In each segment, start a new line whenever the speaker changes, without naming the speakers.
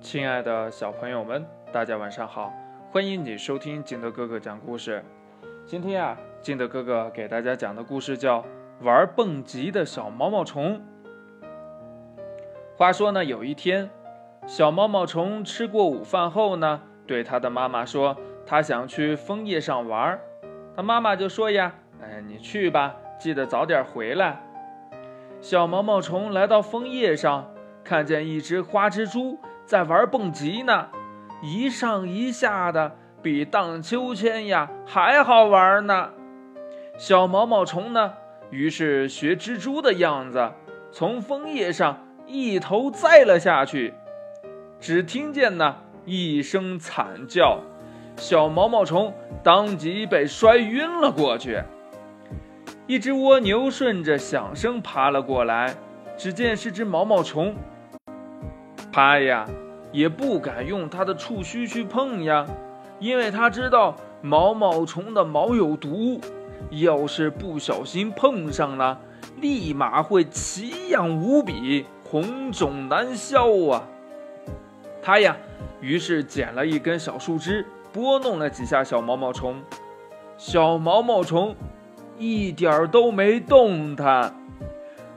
亲爱的小朋友们，大家晚上好！欢迎你收听金德哥哥讲故事。今天啊，金德哥哥给大家讲的故事叫《玩蹦极的小毛毛虫》。话说呢，有一天，小毛毛虫吃过午饭后呢，对他的妈妈说，他想去枫叶上玩。他妈妈就说呀：“哎，你去吧，记得早点回来。”小毛毛虫来到枫叶上，看见一只花蜘蛛在玩蹦极呢，一上一下的，比荡秋千呀还好玩呢。小毛毛虫呢，于是学蜘蛛的样子，从枫叶上一头栽了下去。只听见呢一声惨叫，小毛毛虫当即被摔晕了过去。一只蜗牛顺着响声爬了过来，只见是只毛毛虫。他呀，也不敢用他的触须去碰呀，因为他知道毛毛虫的毛有毒，要是不小心碰上了，立马会奇痒无比，红肿难消啊。他呀，于是捡了一根小树枝，拨弄了几下小毛毛虫，小毛毛虫。一点儿都没动弹。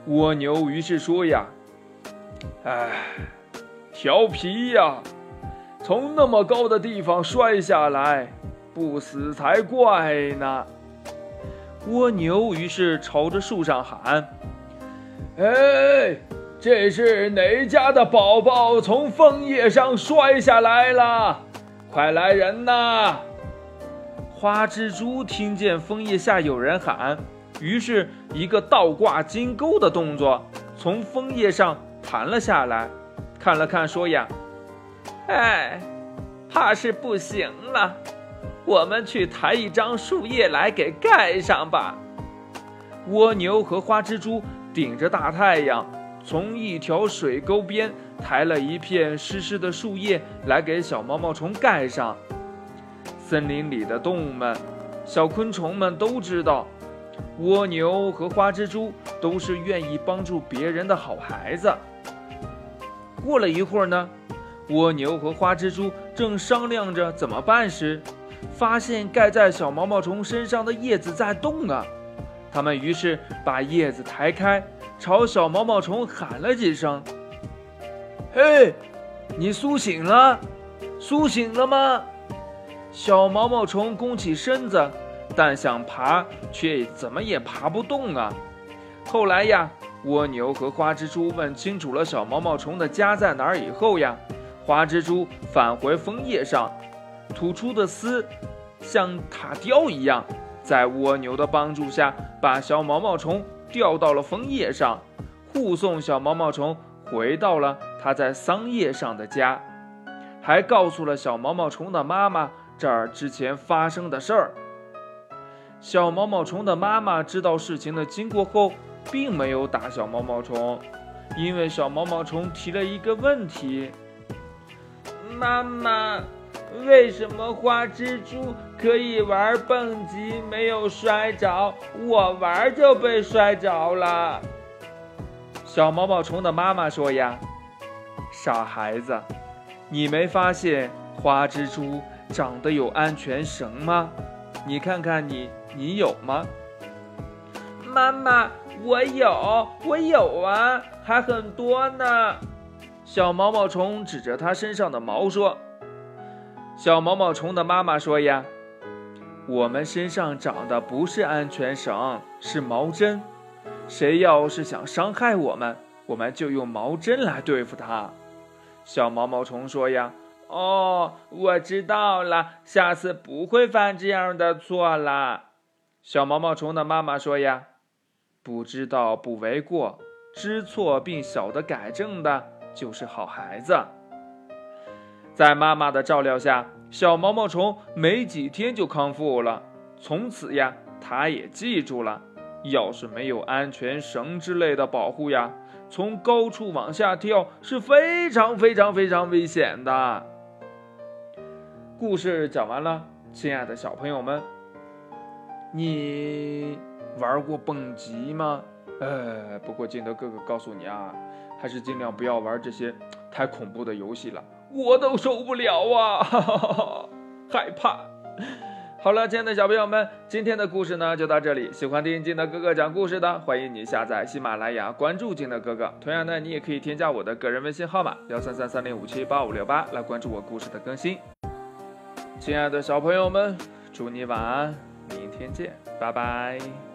蜗牛于是说：“呀，哎，调皮呀，从那么高的地方摔下来，不死才怪呢。”蜗牛于是朝着树上喊：“哎，这是哪家的宝宝从枫叶上摔下来了？快来人呐！”花蜘蛛听见枫叶下有人喊，于是一个倒挂金钩的动作，从枫叶上弹了下来，看了看，说：“呀，哎，怕是不行了，我们去抬一张树叶来给盖上吧。”蜗牛和花蜘蛛顶着大太阳，从一条水沟边抬了一片湿湿的树叶来给小毛毛虫盖上。森林里的动物们、小昆虫们都知道，蜗牛和花蜘蛛都是愿意帮助别人的好孩子。过了一会儿呢，蜗牛和花蜘蛛正商量着怎么办时，发现盖在小毛毛虫身上的叶子在动啊！他们于是把叶子抬开，朝小毛毛虫喊了几声：“嘿，你苏醒了？苏醒了吗？”小毛毛虫弓起身子，但想爬却怎么也爬不动啊！后来呀，蜗牛和花蜘蛛问清楚了小毛毛虫的家在哪儿以后呀，花蜘蛛返回枫叶上，吐出的丝像塔吊一样，在蜗牛的帮助下，把小毛毛虫吊到了枫叶上，护送小毛毛虫回到了它在桑叶上的家，还告诉了小毛毛虫的妈妈。这儿之前发生的事儿，小毛毛虫的妈妈知道事情的经过后，并没有打小毛毛虫，因为小毛毛虫提了一个问题：“妈妈，为什么花蜘蛛可以玩蹦极没有摔着，我玩就被摔着了？”小毛毛虫的妈妈说：“呀，傻孩子，你没发现花蜘蛛？”长得有安全绳吗？你看看你，你有吗？妈妈，我有，我有啊，还很多呢。小毛毛虫指着它身上的毛说：“小毛毛虫的妈妈说呀，我们身上长的不是安全绳，是毛针。谁要是想伤害我们，我们就用毛针来对付他。”小毛毛虫说呀。哦，我知道了，下次不会犯这样的错了。小毛毛虫的妈妈说：“呀，不知道不为过，知错并晓得改正的就是好孩子。”在妈妈的照料下，小毛毛虫没几天就康复了。从此呀，它也记住了，要是没有安全绳之类的保护呀，从高处往下跳是非常非常非常危险的。故事讲完了，亲爱的小朋友们，你玩过蹦极吗？呃，不过金德哥哥告诉你啊，还是尽量不要玩这些太恐怖的游戏了。我都受不了啊，害怕。好了，亲爱的小朋友们，今天的故事呢就到这里。喜欢听金德哥哥讲故事的，欢迎你下载喜马拉雅，关注金德哥哥。同样呢，你也可以添加我的个人微信号码幺三三三零五七八五六八来关注我故事的更新。亲爱的小朋友们，祝你晚安，明天见，拜拜。